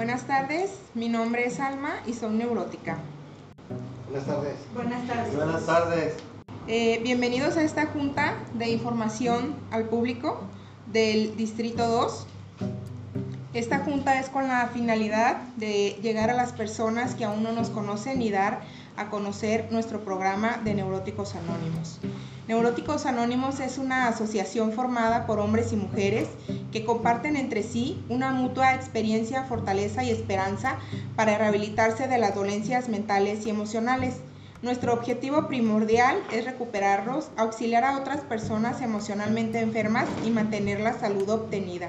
Buenas tardes, mi nombre es Alma y soy neurótica. Buenas tardes. Buenas tardes. Buenas tardes. Eh, bienvenidos a esta junta de información al público del Distrito 2. Esta junta es con la finalidad de llegar a las personas que aún no nos conocen y dar a conocer nuestro programa de Neuróticos Anónimos. Neuróticos Anónimos es una asociación formada por hombres y mujeres que comparten entre sí una mutua experiencia, fortaleza y esperanza para rehabilitarse de las dolencias mentales y emocionales. Nuestro objetivo primordial es recuperarlos, auxiliar a otras personas emocionalmente enfermas y mantener la salud obtenida.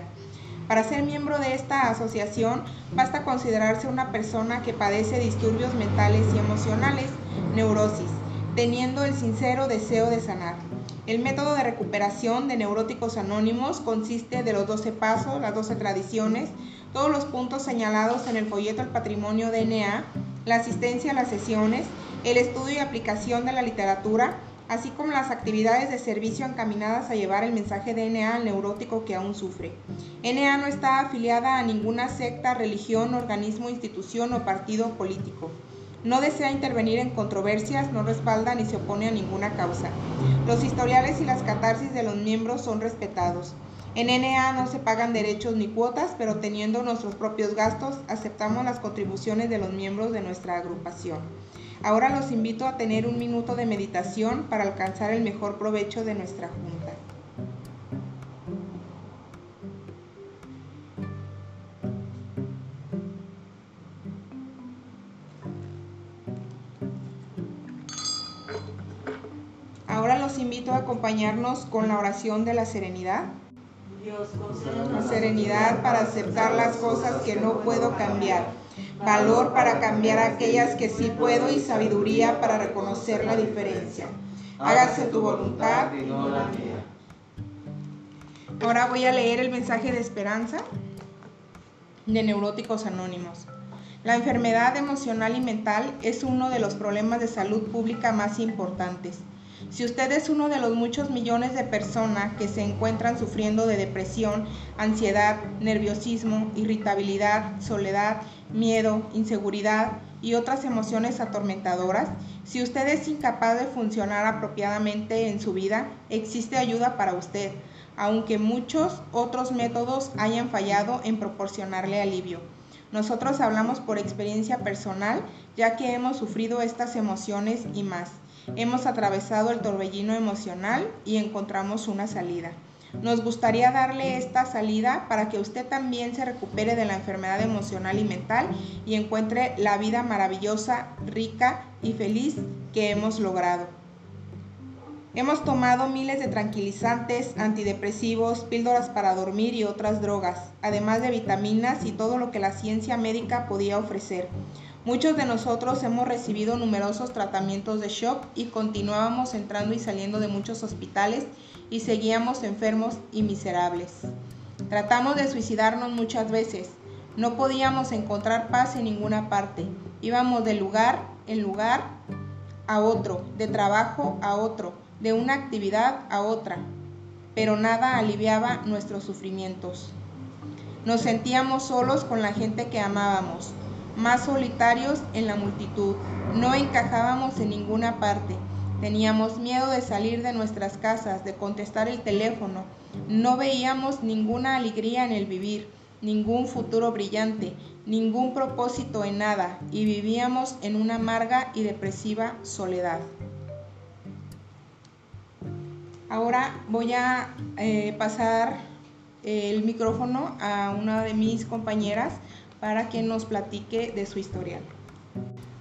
Para ser miembro de esta asociación basta considerarse una persona que padece disturbios mentales y emocionales, neurosis, teniendo el sincero deseo de sanar. El método de recuperación de neuróticos anónimos consiste de los 12 pasos, las 12 tradiciones, todos los puntos señalados en el folleto El Patrimonio DNA, la asistencia a las sesiones, el estudio y aplicación de la literatura, así como las actividades de servicio encaminadas a llevar el mensaje de NA al neurótico que aún sufre. NA no está afiliada a ninguna secta, religión, organismo, institución o partido político. No desea intervenir en controversias, no respalda ni se opone a ninguna causa. Los historiales y las catarsis de los miembros son respetados. En NA no se pagan derechos ni cuotas, pero teniendo nuestros propios gastos, aceptamos las contribuciones de los miembros de nuestra agrupación. Ahora los invito a tener un minuto de meditación para alcanzar el mejor provecho de nuestra junta. Ahora los invito a acompañarnos con la oración de la serenidad. Dios, La serenidad para aceptar las cosas que no puedo cambiar valor para cambiar aquellas que sí puedo y sabiduría para reconocer la diferencia. Hágase tu voluntad y no la mía. Ahora voy a leer el mensaje de esperanza de Neuróticos Anónimos. La enfermedad emocional y mental es uno de los problemas de salud pública más importantes. Si usted es uno de los muchos millones de personas que se encuentran sufriendo de depresión, ansiedad, nerviosismo, irritabilidad, soledad, miedo, inseguridad y otras emociones atormentadoras, si usted es incapaz de funcionar apropiadamente en su vida, existe ayuda para usted, aunque muchos otros métodos hayan fallado en proporcionarle alivio. Nosotros hablamos por experiencia personal, ya que hemos sufrido estas emociones y más. Hemos atravesado el torbellino emocional y encontramos una salida. Nos gustaría darle esta salida para que usted también se recupere de la enfermedad emocional y mental y encuentre la vida maravillosa, rica y feliz que hemos logrado. Hemos tomado miles de tranquilizantes, antidepresivos, píldoras para dormir y otras drogas, además de vitaminas y todo lo que la ciencia médica podía ofrecer. Muchos de nosotros hemos recibido numerosos tratamientos de shock y continuábamos entrando y saliendo de muchos hospitales y seguíamos enfermos y miserables. Tratamos de suicidarnos muchas veces. No podíamos encontrar paz en ninguna parte. Íbamos de lugar en lugar a otro, de trabajo a otro, de una actividad a otra, pero nada aliviaba nuestros sufrimientos. Nos sentíamos solos con la gente que amábamos, más solitarios en la multitud. No encajábamos en ninguna parte. Teníamos miedo de salir de nuestras casas, de contestar el teléfono. No veíamos ninguna alegría en el vivir, ningún futuro brillante, ningún propósito en nada y vivíamos en una amarga y depresiva soledad. Ahora voy a eh, pasar el micrófono a una de mis compañeras para que nos platique de su historial.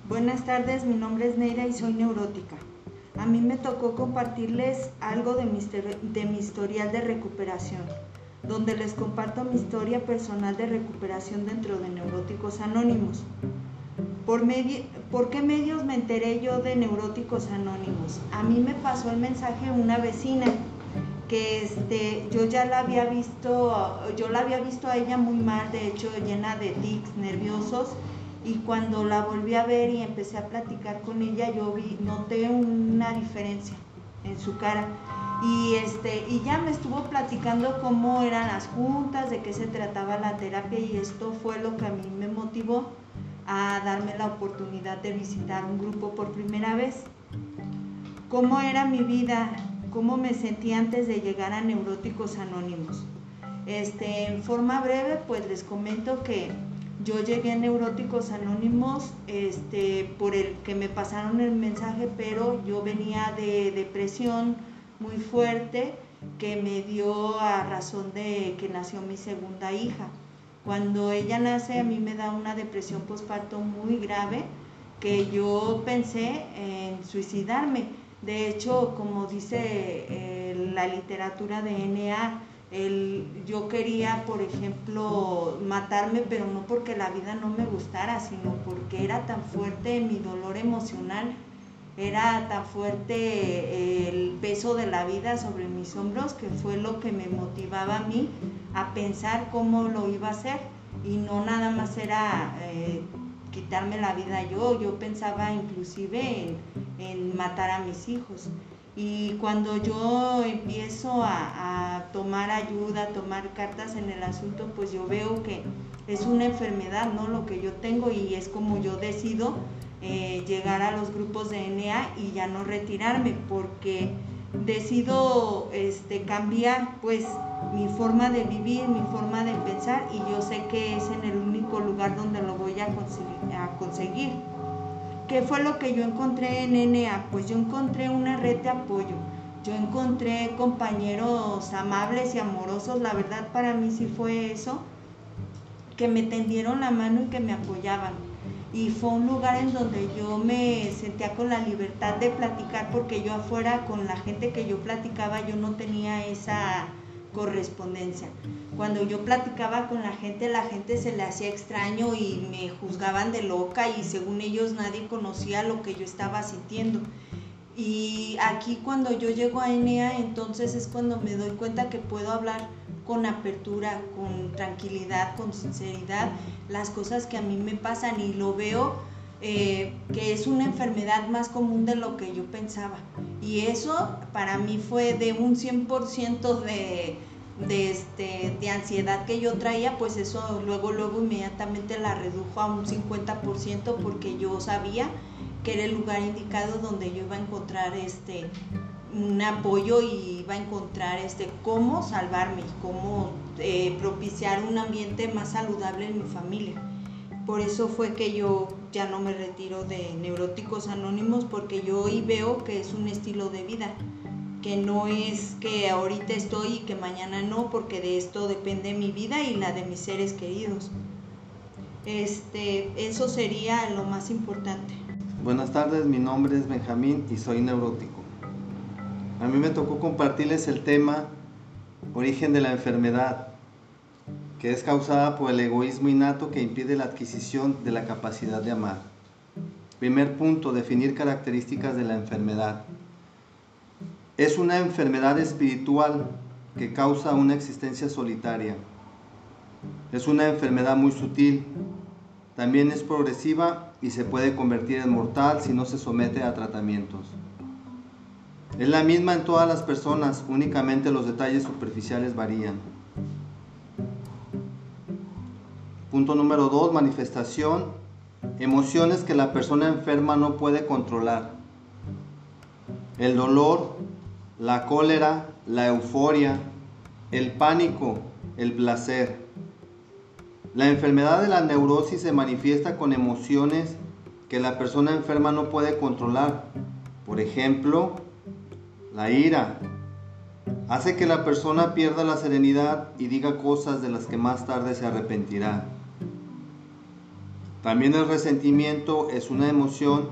Buenas tardes, mi nombre es Neira y soy neurótica. A mí me tocó compartirles algo de mi, de historial de recuperación, donde les comparto mi historia personal de recuperación dentro de Neuróticos Anónimos. ¿Por, ¿Por qué medios me enteré yo de Neuróticos Anónimos? A mí me pasó el mensaje una vecina que este, yo ya la había visto, yo la había visto a ella muy mal, de hecho llena de tics nerviosos y cuando la volví a ver y empecé a platicar con ella, yo vi, noté una diferencia en su cara. Y, este, y ya me estuvo platicando cómo eran las juntas, de qué se trataba la terapia y esto fue lo que a mí me motivó a darme la oportunidad de visitar un grupo por primera vez. ¿Cómo era mi vida? ¿Cómo me sentí antes de llegar a Neuróticos Anónimos? Este, en forma breve, pues les comento que yo llegué a Neuróticos Anónimos este, por el que me pasaron el mensaje, pero yo venía de depresión muy fuerte que me dio a razón de que nació mi segunda hija. Cuando ella nace a mí me da una depresión postparto muy grave que yo pensé en suicidarme. De hecho, como dice eh, la literatura de NA, el, yo quería, por ejemplo, matarme, pero no porque la vida no me gustara, sino porque era tan fuerte mi dolor emocional, era tan fuerte el peso de la vida sobre mis hombros, que fue lo que me motivaba a mí a pensar cómo lo iba a hacer. Y no nada más era eh, quitarme la vida yo, yo pensaba inclusive en, en matar a mis hijos. Y cuando yo empiezo a, tomar ayuda, a tomar cartas en el asunto, pues yo veo que es una enfermedad, ¿no? Lo que yo tengo y es como yo decido eh, llegar a los grupos de NA y ya no retirarme, porque decido este, cambiar pues mi forma de vivir, mi forma de pensar y yo sé que es en el único lugar donde lo voy a conseguir. ¿Qué fue lo que yo encontré en NA? Pues yo encontré una red de apoyo. Yo encontré compañeros amables y amorosos. La verdad para mí sí fue eso, que me tendieron la mano y que me apoyaban. Y fue un lugar en donde yo me sentía con la libertad de platicar porque yo afuera con la gente que yo platicaba yo no tenía esa correspondencia. Cuando yo platicaba con la gente, la gente se le hacía extraño y me juzgaban de loca y según ellos nadie conocía lo que yo estaba sintiendo. Y aquí cuando yo llego a ENEA, entonces es cuando me doy cuenta que puedo hablar con apertura, con tranquilidad, con sinceridad, las cosas que a mí me pasan y lo veo eh, que es una enfermedad más común de lo que yo pensaba. Y eso para mí fue de un 100% de, de, este, de ansiedad que yo traía, pues eso luego, luego inmediatamente la redujo a un 50% porque yo sabía que era el lugar indicado donde yo iba a encontrar este un apoyo y iba a encontrar este cómo salvarme y cómo eh, propiciar un ambiente más saludable en mi familia. Por eso fue que yo ya no me retiro de Neuróticos Anónimos porque yo hoy veo que es un estilo de vida, que no es que ahorita estoy y que mañana no, porque de esto depende mi vida y la de mis seres queridos. Este, eso sería lo más importante. Buenas tardes, mi nombre es Benjamín y soy neurótico. A mí me tocó compartirles el tema origen de la enfermedad que es causada por el egoísmo innato que impide la adquisición de la capacidad de amar. Primer punto, definir características de la enfermedad. Es una enfermedad espiritual que causa una existencia solitaria. Es una enfermedad muy sutil. También es progresiva y se puede convertir en mortal si no se somete a tratamientos. Es la misma en todas las personas, únicamente los detalles superficiales varían. Punto número dos, manifestación. Emociones que la persona enferma no puede controlar. El dolor, la cólera, la euforia, el pánico, el placer. La enfermedad de la neurosis se manifiesta con emociones que la persona enferma no puede controlar. Por ejemplo, la ira. Hace que la persona pierda la serenidad y diga cosas de las que más tarde se arrepentirá. También el resentimiento es una emoción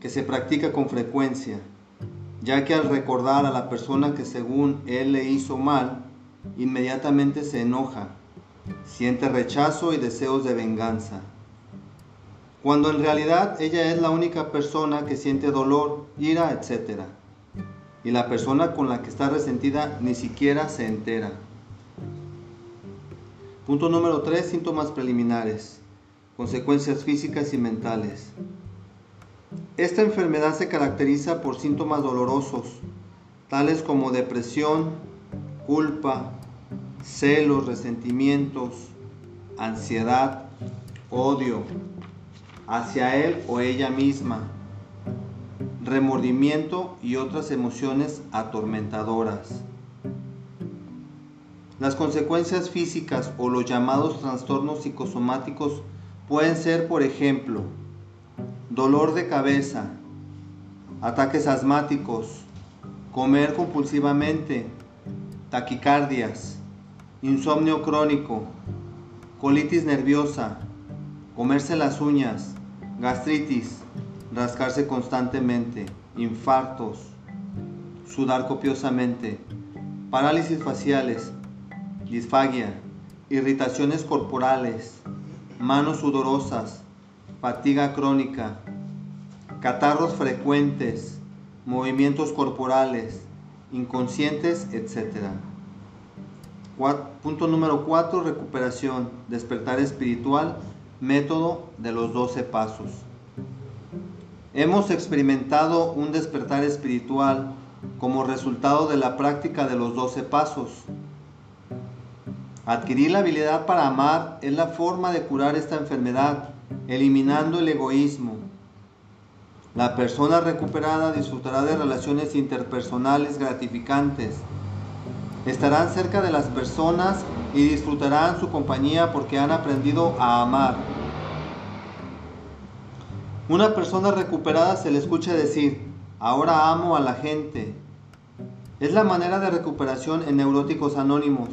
que se practica con frecuencia, ya que al recordar a la persona que según él le hizo mal, inmediatamente se enoja, siente rechazo y deseos de venganza, cuando en realidad ella es la única persona que siente dolor, ira, etc. Y la persona con la que está resentida ni siquiera se entera. Punto número 3. Síntomas preliminares consecuencias físicas y mentales. Esta enfermedad se caracteriza por síntomas dolorosos, tales como depresión, culpa, celos, resentimientos, ansiedad, odio hacia él o ella misma, remordimiento y otras emociones atormentadoras. Las consecuencias físicas o los llamados trastornos psicosomáticos pueden ser, por ejemplo, dolor de cabeza, ataques asmáticos, comer compulsivamente, taquicardias, insomnio crónico, colitis nerviosa, comerse las uñas, gastritis, rascarse constantemente, infartos, sudar copiosamente, parálisis faciales, disfagia, irritaciones corporales, manos sudorosas, fatiga crónica, catarros frecuentes, movimientos corporales, inconscientes, etc. Punto número 4, recuperación, despertar espiritual, método de los 12 pasos. Hemos experimentado un despertar espiritual como resultado de la práctica de los 12 pasos. Adquirir la habilidad para amar es la forma de curar esta enfermedad, eliminando el egoísmo. La persona recuperada disfrutará de relaciones interpersonales gratificantes. Estarán cerca de las personas y disfrutarán su compañía porque han aprendido a amar. Una persona recuperada se le escucha decir, ahora amo a la gente. Es la manera de recuperación en neuróticos anónimos.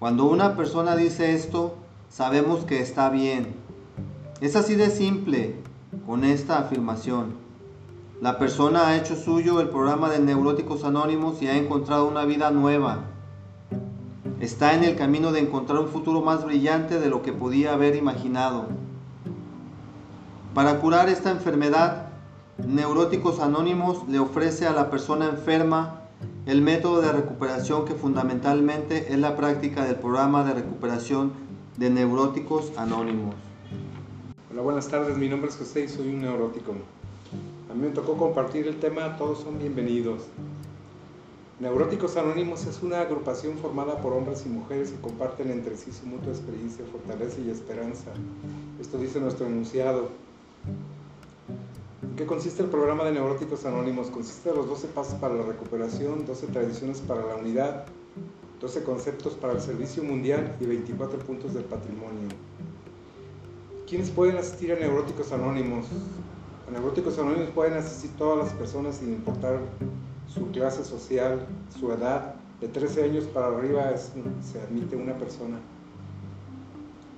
Cuando una persona dice esto, sabemos que está bien. Es así de simple con esta afirmación. La persona ha hecho suyo el programa de Neuróticos Anónimos y ha encontrado una vida nueva. Está en el camino de encontrar un futuro más brillante de lo que podía haber imaginado. Para curar esta enfermedad, Neuróticos Anónimos le ofrece a la persona enferma el método de recuperación que fundamentalmente es la práctica del programa de recuperación de neuróticos anónimos. Hola, buenas tardes, mi nombre es José y soy un neurótico. A mí me tocó compartir el tema Todos son bienvenidos. Neuróticos Anónimos es una agrupación formada por hombres y mujeres que comparten entre sí su mutua experiencia, fortaleza y esperanza. Esto dice nuestro enunciado. ¿En qué consiste el programa de Neuróticos Anónimos? Consiste en los 12 pasos para la recuperación, 12 tradiciones para la unidad, 12 conceptos para el servicio mundial y 24 puntos del patrimonio. ¿Quiénes pueden asistir a Neuróticos Anónimos? A Neuróticos Anónimos pueden asistir todas las personas sin importar su clase social, su edad. De 13 años para arriba se admite una persona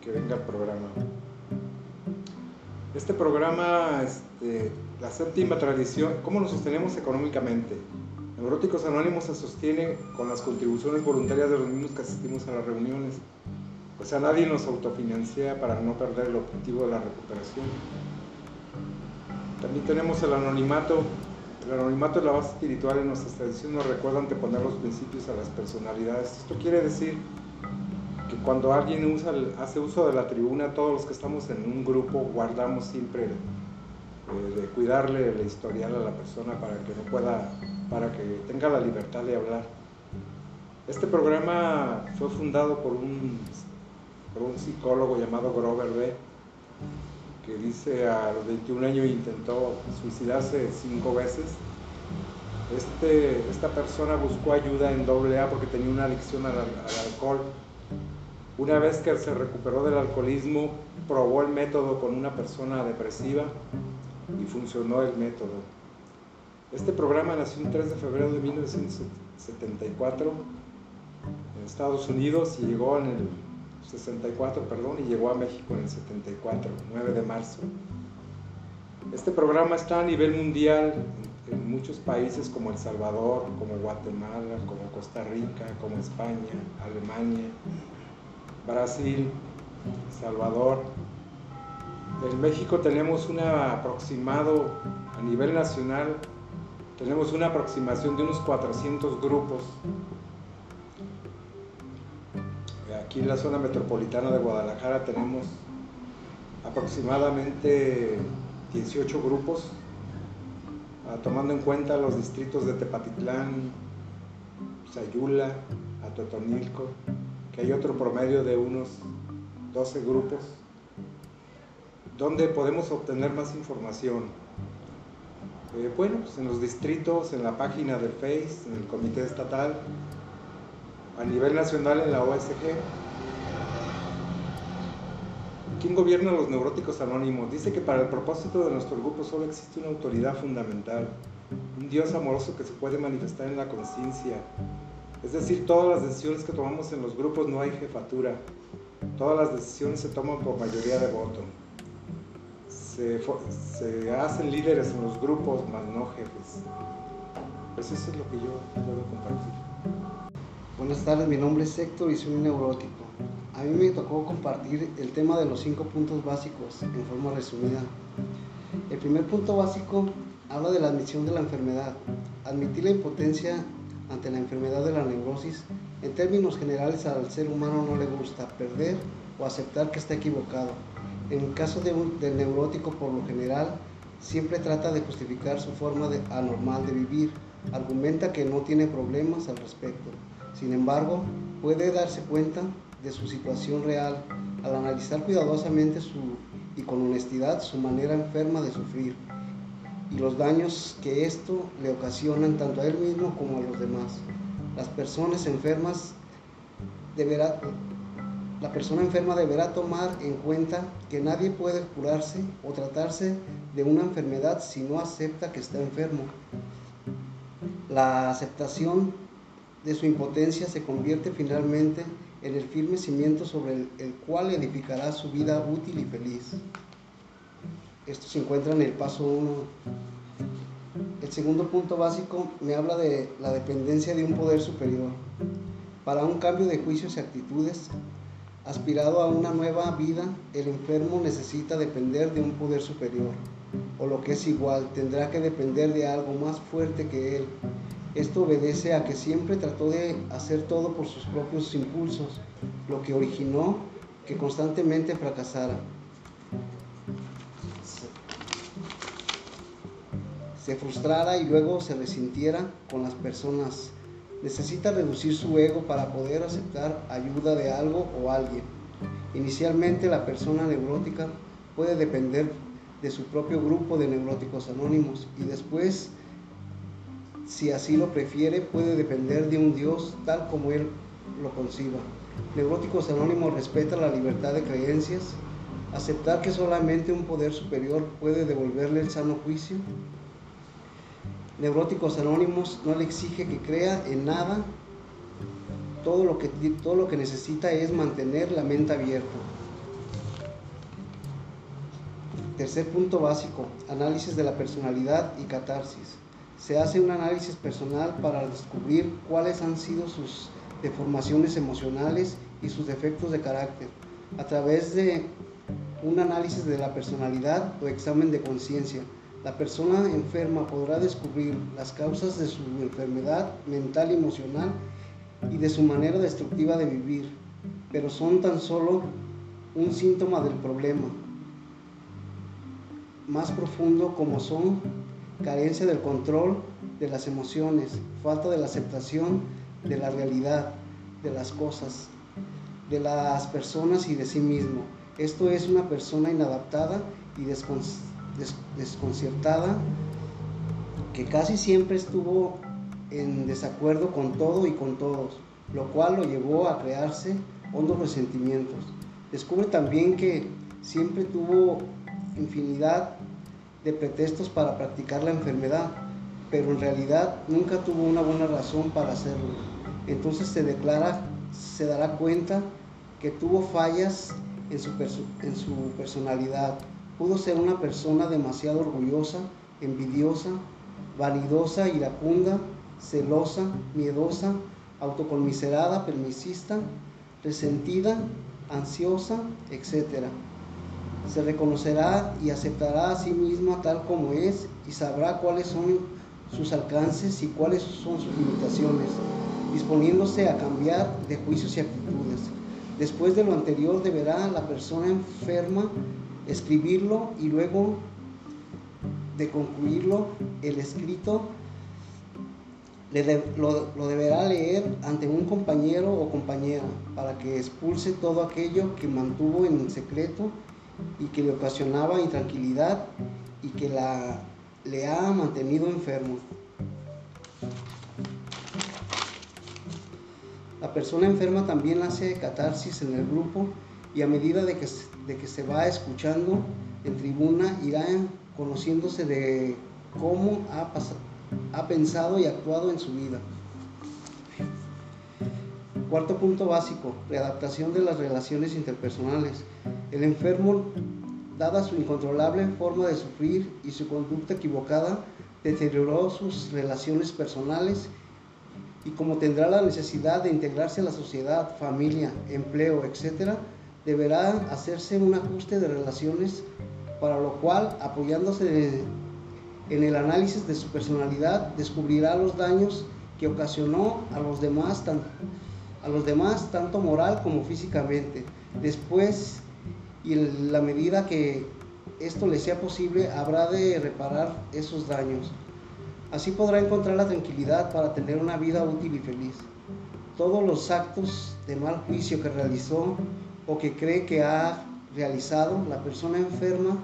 que venga al programa. Este programa, este, la séptima tradición, ¿cómo nos sostenemos económicamente? Neuróticos Anónimos se sostiene con las contribuciones voluntarias de los mismos que asistimos a las reuniones. O sea, nadie nos autofinancia para no perder el objetivo de la recuperación. También tenemos el anonimato. El anonimato es la base espiritual en nuestras tradiciones, nos recuerda anteponer los principios a las personalidades. Esto quiere decir que cuando alguien usa, hace uso de la tribuna, todos los que estamos en un grupo guardamos siempre eh, de cuidarle la historial a la persona para que no pueda, para que tenga la libertad de hablar. Este programa fue fundado por un, por un psicólogo llamado Grover B., que dice a los 21 años intentó suicidarse cinco veces. Este, esta persona buscó ayuda en AA porque tenía una adicción al alcohol una vez que se recuperó del alcoholismo, probó el método con una persona depresiva y funcionó el método. Este programa nació el 3 de febrero de 1974 en Estados Unidos y llegó en el 64, perdón, y llegó a México en el 74, 9 de marzo. Este programa está a nivel mundial en muchos países como El Salvador, como Guatemala, como Costa Rica, como España, Alemania, Brasil, Salvador. En México tenemos un aproximado, a nivel nacional, tenemos una aproximación de unos 400 grupos. Aquí en la zona metropolitana de Guadalajara tenemos aproximadamente 18 grupos. ah, tomando en cuenta los distritos de Tepatitlán, Sayula, Atotonilco, hay otro promedio de unos 12 grupos, donde podemos obtener más información. Eh, bueno, pues en los distritos, en la página de Face, en el Comité Estatal, a nivel nacional en la OSG. ¿Quién gobierna los neuróticos anónimos? Dice que para el propósito de nuestro grupo solo existe una autoridad fundamental, un Dios amoroso que se puede manifestar en la conciencia. Es decir, todas las decisiones que tomamos en los grupos no hay jefatura. Todas las decisiones se toman por mayoría de voto. Se, hacen líderes en los grupos, más no jefes. Pues eso es lo que yo puedo compartir. Buenas tardes, mi nombre es Héctor y soy un neurótico. A mí me tocó compartir el tema de los cinco puntos básicos en forma resumida. El primer punto básico habla de la admisión de la enfermedad. Admitir la impotencia ante la enfermedad de la neurosis, en términos generales al ser humano no le gusta perder o aceptar que está equivocado. En el caso de un, del neurótico, por lo general, siempre trata de justificar su forma anormal de vivir. Argumenta que no tiene problemas al respecto. Sin embargo, puede darse cuenta de su situación real al analizar cuidadosamente su, y con honestidad su manera enferma de sufrir y los daños que esto le ocasionan tanto a él mismo como a los demás. Las personas enfermas deberá, la persona enferma deberá tomar en cuenta que nadie puede curarse o tratarse de una enfermedad si no acepta que está enfermo. La aceptación de su impotencia se convierte finalmente en el firme cimiento sobre el, el cual edificará su vida útil y feliz. Esto se encuentra en el paso 1. El segundo punto básico me habla de la dependencia de un poder superior. Para un cambio de juicios y actitudes, aspirado a una nueva vida, el enfermo necesita depender de un poder superior, o lo que es igual, tendrá que depender de algo más fuerte que él. Esto obedece a que siempre trató de hacer todo por sus propios impulsos, lo que originó que constantemente fracasara. Se frustrara y luego se resintiera con las personas. Necesita reducir su ego para poder aceptar ayuda de algo o alguien. Inicialmente la persona neurótica puede depender de su propio grupo de neuróticos anónimos y después, si así lo prefiere, puede depender de un Dios tal como él lo conciba. Neuróticos Anónimos respeta la libertad de creencias, aceptar que solamente un poder superior puede devolverle el sano juicio Neuróticos Anónimos no le exige que crea en nada. Todo lo que, todo lo que necesita es mantener la mente abierta. Tercer punto básico, análisis de la personalidad y catarsis. Se hace un análisis personal para descubrir cuáles han sido sus deformaciones emocionales y sus defectos de carácter. A través de un análisis de la personalidad o examen de conciencia la persona enferma podrá descubrir las causas de su enfermedad mental y emocional y de su manera destructiva de vivir, pero son tan solo un síntoma del problema más profundo como son carencia del control de las emociones, falta de la aceptación de la realidad, de las cosas, de las personas y de sí mismo. Esto es una persona inadaptada y desconcertada desconcertada, que casi siempre estuvo en desacuerdo con todo y con todos, lo cual lo llevó a crearse hondos resentimientos. Descubre también que siempre tuvo infinidad de pretextos para practicar la enfermedad, pero en realidad nunca tuvo una buena razón para hacerlo. Entonces se declara, se dará cuenta que tuvo fallas en su, en su personalidad, Pudo ser una persona demasiado orgullosa, envidiosa, vanidosa, iracunda, celosa, miedosa, autoconmiserada, permisista, resentida, ansiosa, etc. Se reconocerá y aceptará a sí misma tal como es y sabrá cuáles son sus alcances y cuáles son sus limitaciones, disponiéndose a cambiar de juicios y actitudes. Después de lo anterior deberá la persona enferma escribirlo y luego de concluirlo, el escrito lo, deberá leer ante un compañero o compañera para que expulse todo aquello que mantuvo en secreto y que le ocasionaba intranquilidad y que la, le ha mantenido enfermo. La persona enferma también hace catarsis en el grupo y a medida de que, de que se va escuchando en tribuna irá conociéndose de cómo ha, ha pensado y actuado en su vida. Cuarto punto básico, readaptación de las relaciones interpersonales. El enfermo, dada su incontrolable forma de sufrir y su conducta equivocada, deterioró sus relaciones personales y como tendrá la necesidad de integrarse a la sociedad, familia, empleo, etc., deberá hacerse un ajuste de relaciones, para lo cual, apoyándose en el análisis de su personalidad, descubrirá los daños que ocasionó a los demás, a los demás tanto moral como físicamente. Después, y en la medida que esto le sea posible, habrá de reparar esos daños. Así podrá encontrar la tranquilidad para tener una vida útil y feliz. Todos los actos de mal juicio que realizó o que cree que ha realizado la persona enferma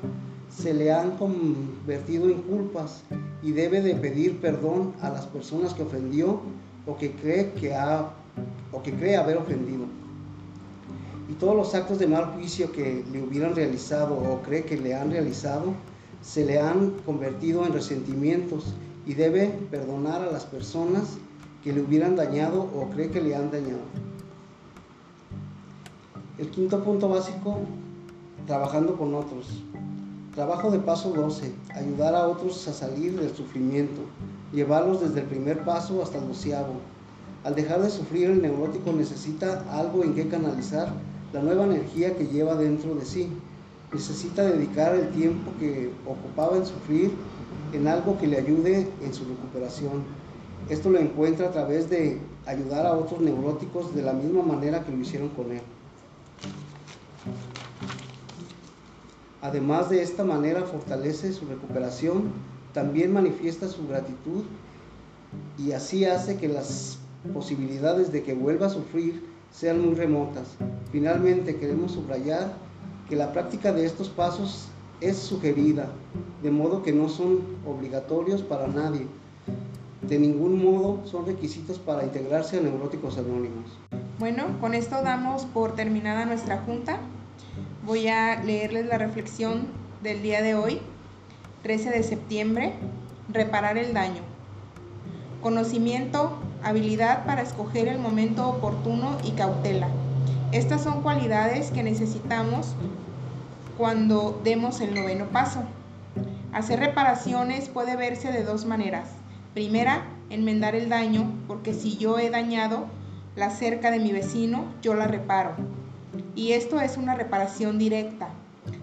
se le han convertido en culpas y debe de pedir perdón a las personas que ofendió o que cree que ha o que cree haber ofendido. Y todos los actos de mal juicio que le hubieran realizado o cree que le han realizado se le han convertido en resentimientos y debe perdonar a las personas que le hubieran dañado o cree que le han dañado. El quinto punto básico, trabajando con otros. Trabajo de paso 12, ayudar a otros a salir del sufrimiento, llevarlos desde el primer paso hasta el doceavo. Al dejar de sufrir, el neurótico necesita algo en que canalizar la nueva energía que lleva dentro de sí. Necesita dedicar el tiempo que ocupaba en sufrir en algo que le ayude en su recuperación. Esto lo encuentra a través de ayudar a otros neuróticos de la misma manera que lo hicieron con él. Además de esta manera fortalece su recuperación, también manifiesta su gratitud y así hace que las posibilidades de que vuelva a sufrir sean muy remotas. Finalmente queremos subrayar que la práctica de estos pasos es sugerida, de modo que no son obligatorios para nadie. De ningún modo son requisitos para integrarse a Neuróticos Anónimos. Bueno, con esto damos por terminada nuestra junta. Voy a leerles la reflexión del día de hoy, 13 de septiembre, reparar el daño. Conocimiento, habilidad para escoger el momento oportuno y cautela. Estas son cualidades que necesitamos cuando demos el noveno paso. Hacer reparaciones puede verse de dos maneras. Primera, enmendar el daño, porque si yo he dañado la cerca de mi vecino, yo la reparo. Y esto es una reparación directa.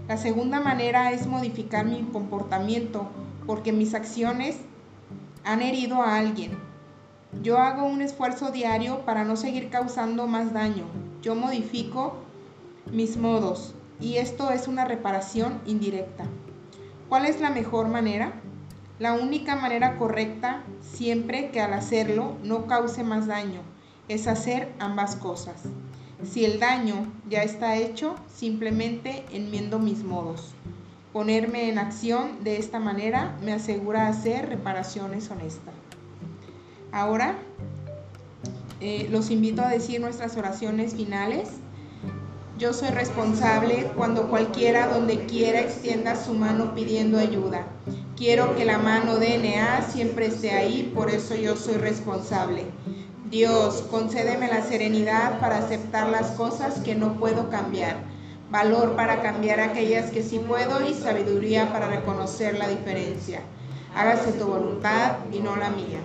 La segunda manera es modificar mi comportamiento, porque mis acciones han herido a alguien. Yo hago un esfuerzo diario para no seguir causando más daño. Yo modifico mis modos, y esto es una reparación indirecta. ¿Cuál es la mejor manera? La única manera correcta, siempre que al hacerlo no cause más daño, es hacer ambas cosas. Si el daño ya está hecho, simplemente enmiendo mis modos. Ponerme en acción de esta manera me asegura hacer reparaciones honestas. Ahora eh, los invito a decir nuestras oraciones finales yo soy responsable cuando cualquiera donde quiera extienda su mano pidiendo ayuda. Quiero que la mano de NA siempre esté ahí, por eso yo soy responsable. Dios, concédeme la serenidad para aceptar las cosas que no puedo cambiar, valor para cambiar aquellas que sí puedo y sabiduría para reconocer la diferencia. Hágase tu voluntad y no la mía.